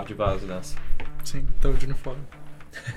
par de vaso nessa. Sim, tô de uniforme.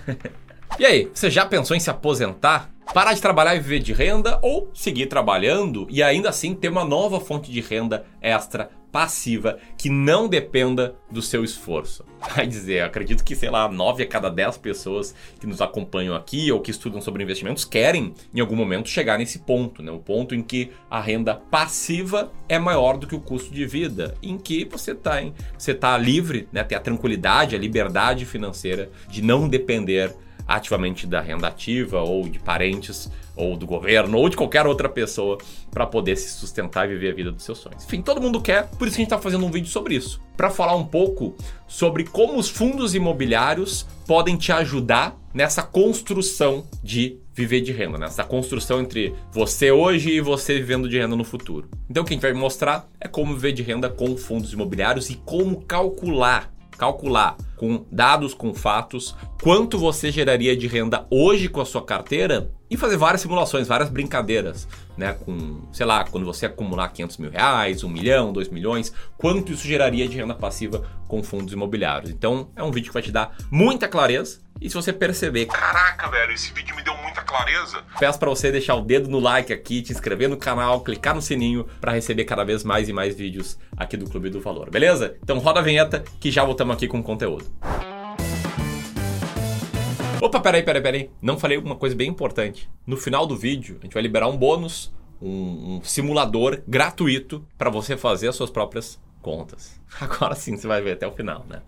E aí, você já pensou em se aposentar? Parar de trabalhar e viver de renda ou seguir trabalhando e ainda assim ter uma nova fonte de renda extra passiva que não dependa do seu esforço. Vai dizer, acredito que, sei lá, 9 a cada 10 pessoas que nos acompanham aqui ou que estudam sobre investimentos querem, em algum momento, chegar nesse ponto, né? O ponto em que a renda passiva é maior do que o custo de vida, em que você está você tá livre, né? Ter a tranquilidade, a liberdade financeira de não depender ativamente da renda ativa ou de parentes ou do governo ou de qualquer outra pessoa para poder se sustentar e viver a vida dos seus sonhos. Enfim, todo mundo quer, por isso que a gente está fazendo um vídeo sobre isso, para falar um pouco sobre como os fundos imobiliários podem te ajudar nessa construção de viver de renda, nessa construção entre você hoje e você vivendo de renda no futuro. Então, o que a gente vai mostrar é como viver de renda com fundos imobiliários e como calcular calcular com dados, com fatos, quanto você geraria de renda hoje com a sua carteira e fazer várias simulações, várias brincadeiras, né? Com, sei lá, quando você acumular 500 mil reais, 1 milhão, 2 milhões, quanto isso geraria de renda passiva com fundos imobiliários. Então, é um vídeo que vai te dar muita clareza. E se você perceber, caraca, velho, esse vídeo me deu muita clareza. Peço para você deixar o dedo no like aqui, te inscrever no canal, clicar no sininho para receber cada vez mais e mais vídeos aqui do Clube do Valor, beleza? Então roda a vinheta que já voltamos aqui com o conteúdo. Opa, peraí, peraí, peraí. Não falei uma coisa bem importante. No final do vídeo, a gente vai liberar um bônus, um, um simulador gratuito para você fazer as suas próprias contas. Agora sim você vai ver até o final, né?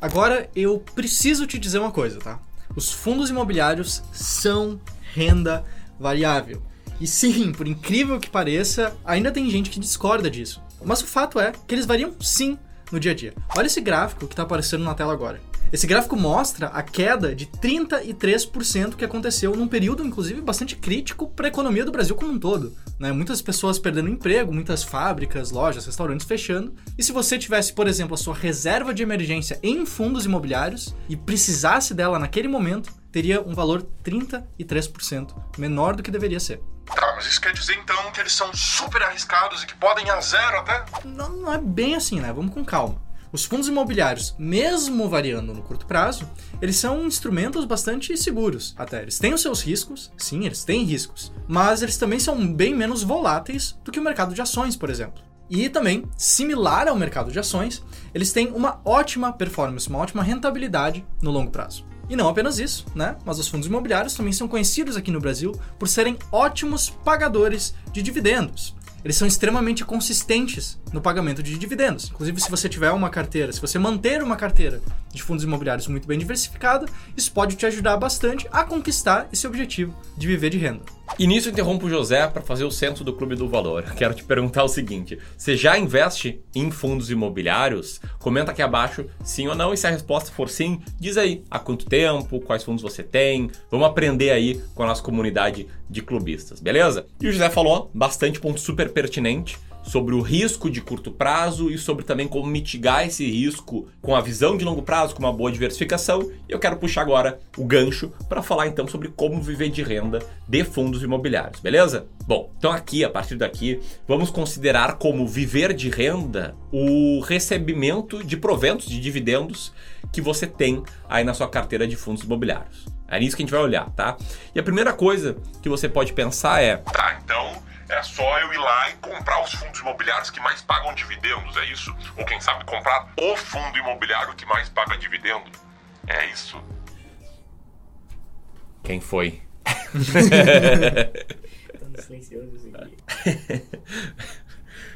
Agora eu preciso te dizer uma coisa, tá? Os fundos imobiliários são renda variável. E sim, por incrível que pareça, ainda tem gente que discorda disso. Mas o fato é que eles variam sim no dia a dia. Olha esse gráfico que está aparecendo na tela agora. Esse gráfico mostra a queda de 33% que aconteceu num período, inclusive, bastante crítico para a economia do Brasil como um todo. Né? Muitas pessoas perdendo emprego, muitas fábricas, lojas, restaurantes fechando. E se você tivesse, por exemplo, a sua reserva de emergência em fundos imobiliários e precisasse dela naquele momento, teria um valor 33% menor do que deveria ser. Tá, mas isso quer dizer então que eles são super arriscados e que podem ir a zero até? Não, não é bem assim, né? Vamos com calma. Os fundos imobiliários, mesmo variando no curto prazo, eles são instrumentos bastante seguros. Até eles têm os seus riscos, sim, eles têm riscos, mas eles também são bem menos voláteis do que o mercado de ações, por exemplo. E também, similar ao mercado de ações, eles têm uma ótima performance, uma ótima rentabilidade no longo prazo. E não apenas isso, né? Mas os fundos imobiliários também são conhecidos aqui no Brasil por serem ótimos pagadores de dividendos eles são extremamente consistentes no pagamento de dividendos. Inclusive, se você tiver uma carteira, se você manter uma carteira de fundos imobiliários muito bem diversificada, isso pode te ajudar bastante a conquistar esse objetivo de viver de renda. E nisso interrompo o José para fazer o censo do Clube do Valor. Quero te perguntar o seguinte: você já investe em fundos imobiliários? Comenta aqui abaixo sim ou não, e se a resposta for sim, diz aí há quanto tempo, quais fundos você tem. Vamos aprender aí com a nossa comunidade de clubistas, beleza? E o José falou bastante ponto super pertinente sobre o risco de curto prazo e sobre também como mitigar esse risco com a visão de longo prazo, com uma boa diversificação. E eu quero puxar agora o gancho para falar então sobre como viver de renda de fundos imobiliários, beleza? Bom, então aqui, a partir daqui, vamos considerar como viver de renda o recebimento de proventos, de dividendos que você tem aí na sua carteira de fundos imobiliários. É nisso que a gente vai olhar, tá? E a primeira coisa que você pode pensar é: tá, então é só eu ir lá e comprar os fundos imobiliários que mais pagam dividendos, é isso? Ou quem sabe comprar o fundo imobiliário que mais paga dividendo. É isso. Quem foi?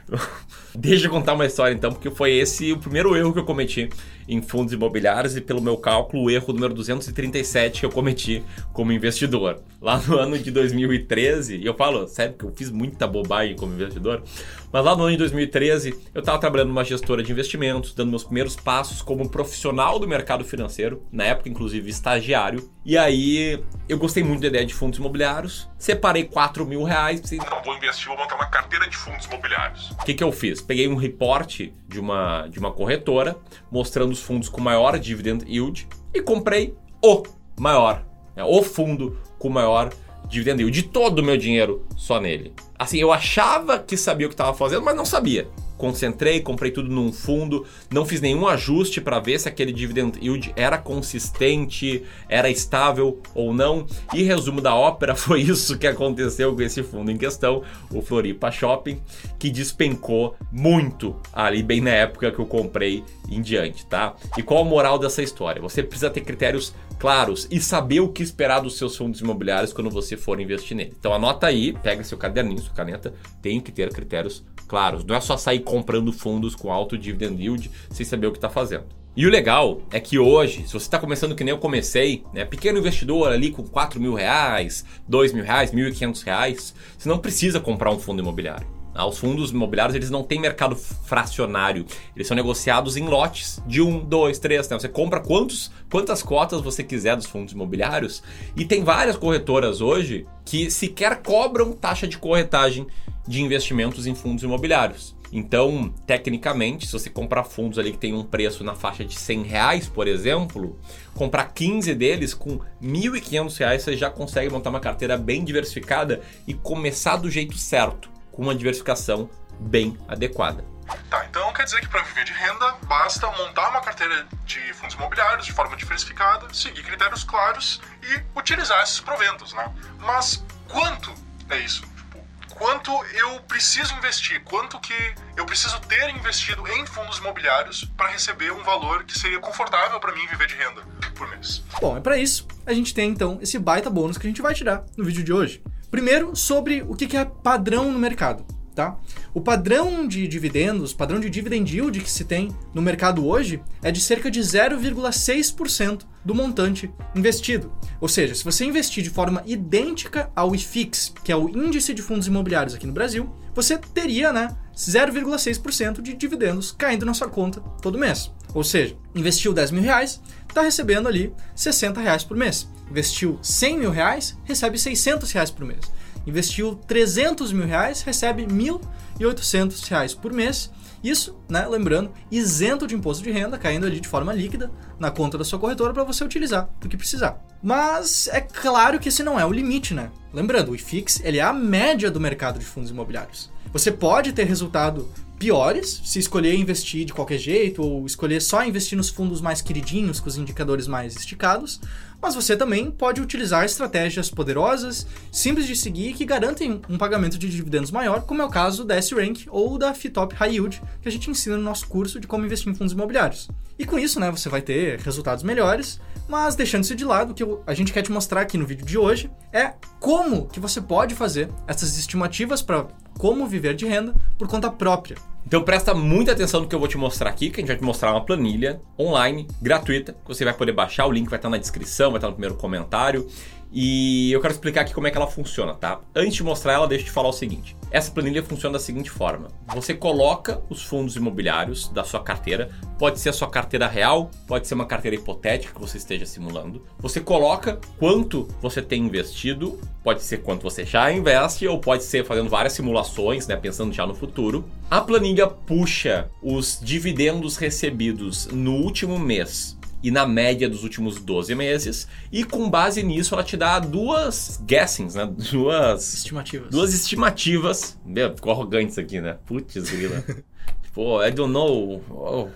Deixa eu contar uma história então, porque foi esse o primeiro erro que eu cometi em fundos imobiliários e, pelo meu cálculo, o erro número 237 que eu cometi como investidor. Lá no ano de 2013, e eu falo, sério, que eu fiz muita bobagem como investidor, mas lá no ano de 2013 eu estava trabalhando numa gestora de investimentos, dando meus primeiros passos como profissional do mercado financeiro, na época, inclusive, estagiário. E aí eu gostei muito da ideia de fundos imobiliários, separei 4 mil reais. Pensei, não, vou investir, vou montar uma carteira de fundos imobiliários. O que, que eu fiz? Peguei um reporte de uma, de uma corretora mostrando os fundos com maior dividend yield e comprei o maior, né, o fundo com maior dividend yield de todo o meu dinheiro só nele. Assim, eu achava que sabia o que estava fazendo, mas não sabia. Concentrei, comprei tudo num fundo, não fiz nenhum ajuste para ver se aquele dividend yield era consistente, era estável ou não. E resumo da ópera, foi isso que aconteceu com esse fundo em questão, o Floripa Shopping, que despencou muito ali bem na época que eu comprei em diante, tá? E qual a moral dessa história? Você precisa ter critérios claros e saber o que esperar dos seus fundos imobiliários quando você for investir nele. Então anota aí, pega seu caderninho, sua caneta, tem que ter critérios claros. Não é só sair comprando fundos com alto dividend yield sem saber o que está fazendo. E o legal é que hoje, se você está começando que nem eu comecei, né, pequeno investidor ali com 4 mil reais, 2 mil reais, 1.500 reais, você não precisa comprar um fundo imobiliário. Os fundos imobiliários eles não têm mercado fracionário, eles são negociados em lotes de um, dois, três. Né? Você compra quantos, quantas cotas você quiser dos fundos imobiliários e tem várias corretoras hoje que sequer cobram taxa de corretagem de investimentos em fundos imobiliários. Então, tecnicamente, se você comprar fundos ali que tem um preço na faixa de 100 reais, por exemplo, comprar 15 deles com R$ 1.500 você já consegue montar uma carteira bem diversificada e começar do jeito certo com uma diversificação bem adequada. Tá, então quer dizer que para viver de renda basta montar uma carteira de fundos imobiliários de forma diversificada, seguir critérios claros e utilizar esses proventos, né? Mas quanto é isso? Tipo, quanto eu preciso investir? Quanto que eu preciso ter investido em fundos imobiliários para receber um valor que seria confortável para mim viver de renda por mês? Bom, é para isso a gente tem então esse baita bônus que a gente vai tirar no vídeo de hoje. Primeiro, sobre o que é padrão no mercado. Tá? O padrão de dividendos, padrão de dividend yield que se tem no mercado hoje é de cerca de 0,6% do montante investido. Ou seja, se você investir de forma idêntica ao IFIX, que é o índice de fundos imobiliários aqui no Brasil, você teria né, 0,6% de dividendos caindo na sua conta todo mês. Ou seja, investiu 10 mil reais, está recebendo ali 60 reais por mês. Investiu 100 mil reais, recebe 600 reais por mês. Investiu 300 mil reais, recebe 1.800 reais por mês. Isso, né, lembrando, isento de imposto de renda, caindo ali de forma líquida na conta da sua corretora para você utilizar do que precisar. Mas é claro que esse não é o limite, né? Lembrando, o IFIX ele é a média do mercado de fundos imobiliários. Você pode ter resultado piores se escolher investir de qualquer jeito ou escolher só investir nos fundos mais queridinhos com os indicadores mais esticados, mas você também pode utilizar estratégias poderosas, simples de seguir que garantem um pagamento de dividendos maior, como é o caso da S-Rank ou da Fitop High Yield, que a gente ensina no nosso curso de como investir em fundos imobiliários. E com isso, né, você vai ter resultados melhores, mas deixando isso de lado, o que a gente quer te mostrar aqui no vídeo de hoje é como que você pode fazer essas estimativas para como viver de renda por conta própria. Então presta muita atenção no que eu vou te mostrar aqui, que a gente vai te mostrar uma planilha online, gratuita, que você vai poder baixar, o link vai estar na descrição, vai estar no primeiro comentário. E eu quero explicar aqui como é que ela funciona, tá? Antes de mostrar ela, deixa eu te falar o seguinte. Essa planilha funciona da seguinte forma: você coloca os fundos imobiliários da sua carteira, pode ser a sua carteira real, pode ser uma carteira hipotética que você esteja simulando. Você coloca quanto você tem investido, pode ser quanto você já investe ou pode ser fazendo várias simulações, né, pensando já no futuro. A planilha puxa os dividendos recebidos no último mês e na média dos últimos 12 meses. E com base nisso, ela te dá duas guessings, né? Duas estimativas. Duas estimativas. Meu, ficou arrogante isso aqui, né? Putz, grila. tipo, I don't know. Oh.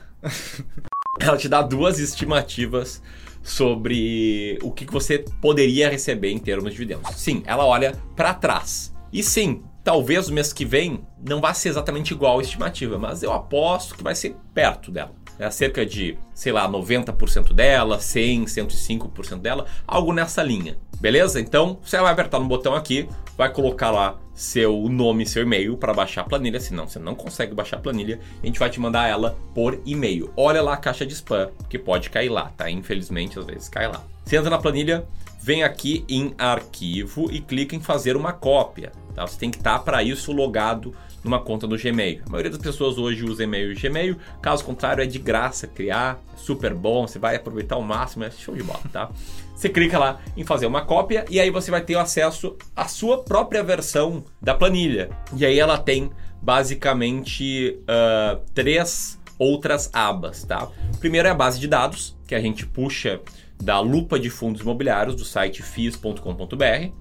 ela te dá duas estimativas sobre o que você poderia receber em termos de dividendos. Sim, ela olha para trás. E sim, talvez o mês que vem não vá ser exatamente igual a estimativa, mas eu aposto que vai ser perto dela é cerca de, sei lá, 90% dela, 100, 105% dela, algo nessa linha. Beleza? Então, você vai apertar no botão aqui, vai colocar lá seu nome, seu e-mail para baixar a planilha, senão você não consegue baixar a planilha, a gente vai te mandar ela por e-mail. Olha lá a caixa de spam, que pode cair lá, tá? Infelizmente, às vezes cai lá. Você entra na planilha, vem aqui em arquivo e clica em fazer uma cópia. Tá? Você tem que estar para isso logado numa conta do Gmail. A maioria das pessoas hoje usa e-mail e Gmail, caso contrário é de graça criar, é super bom, você vai aproveitar ao máximo, é show de bola, tá? Você clica lá em fazer uma cópia e aí você vai ter acesso à sua própria versão da planilha. E aí ela tem basicamente uh, três outras abas, tá? Primeiro é a base de dados, que a gente puxa da lupa de fundos imobiliários do site fis.com.br.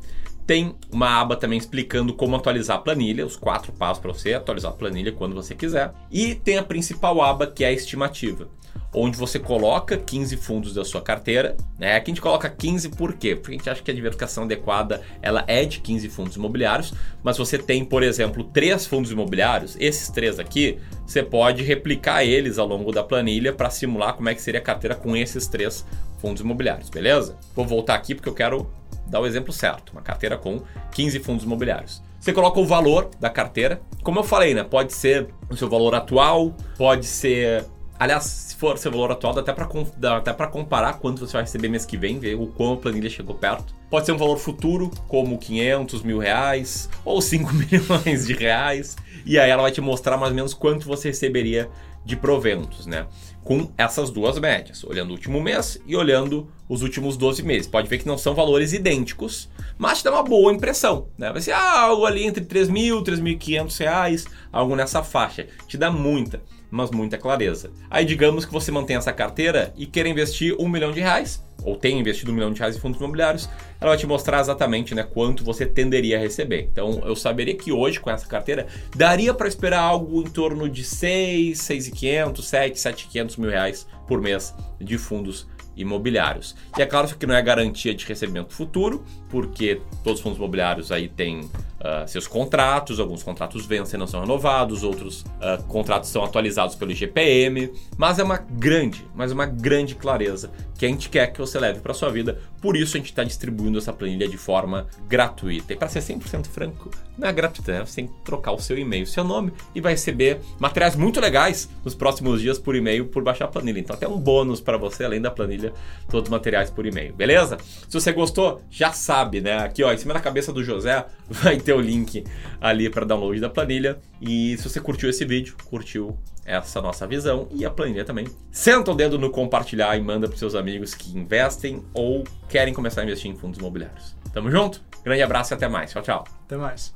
Tem uma aba também explicando como atualizar a planilha, os quatro passos para você atualizar a planilha quando você quiser. E tem a principal aba que é a estimativa onde você coloca 15 fundos da sua carteira. Né? Aqui a gente coloca 15 por quê? Porque a gente acha que a diversificação adequada ela é de 15 fundos imobiliários, mas você tem, por exemplo, três fundos imobiliários, esses três aqui, você pode replicar eles ao longo da planilha para simular como é que seria a carteira com esses três fundos imobiliários, beleza? Vou voltar aqui porque eu quero dar o exemplo certo, uma carteira com 15 fundos imobiliários. Você coloca o valor da carteira, como eu falei, né? Pode ser o seu valor atual, pode ser Aliás, se for seu valor atual, dá até dá até pra comparar quanto você vai receber mês que vem, ver o quão a planilha chegou perto. Pode ser um valor futuro, como 500 mil reais ou 5 milhões de reais. E aí ela vai te mostrar mais ou menos quanto você receberia de proventos, né? Com essas duas médias, olhando o último mês e olhando os últimos 12 meses. Pode ver que não são valores idênticos, mas te dá uma boa impressão, né? Vai ser ah, algo ali entre 3 mil, 3.500 reais, algo nessa faixa. Te dá muita mas muita clareza. Aí digamos que você mantém essa carteira e quer investir um milhão de reais, ou tem investido um milhão de reais em fundos imobiliários, ela vai te mostrar exatamente né, quanto você tenderia a receber. Então eu saberia que hoje com essa carteira daria para esperar algo em torno de 6, 6,500, 7, 7,500 mil reais por mês de fundos imobiliários. E é claro que não é garantia de recebimento futuro, porque todos os fundos imobiliários aí têm uh, seus contratos, alguns contratos vencem e não são renovados, outros uh, contratos são atualizados pelo IGPM, mas é uma grande, mas uma grande clareza que a gente quer que você leve para sua vida. Por isso a gente está distribuindo essa planilha de forma gratuita. E para ser 100% franco, é gratuita, né? você tem que trocar o seu e-mail, seu nome e vai receber materiais muito legais nos próximos dias por e-mail por baixar a planilha. Então até um bônus para você além da planilha, todos os materiais por e-mail, beleza? Se você gostou, já sabe, né? Aqui ó, em cima da cabeça do José vai ter o link ali para download da planilha. E se você curtiu esse vídeo, curtiu essa nossa visão e a planilha também, senta o dedo no compartilhar e manda para seus amigos que investem ou querem começar a investir em fundos imobiliários. Tamo junto? Grande abraço e até mais. Tchau, tchau. Até mais.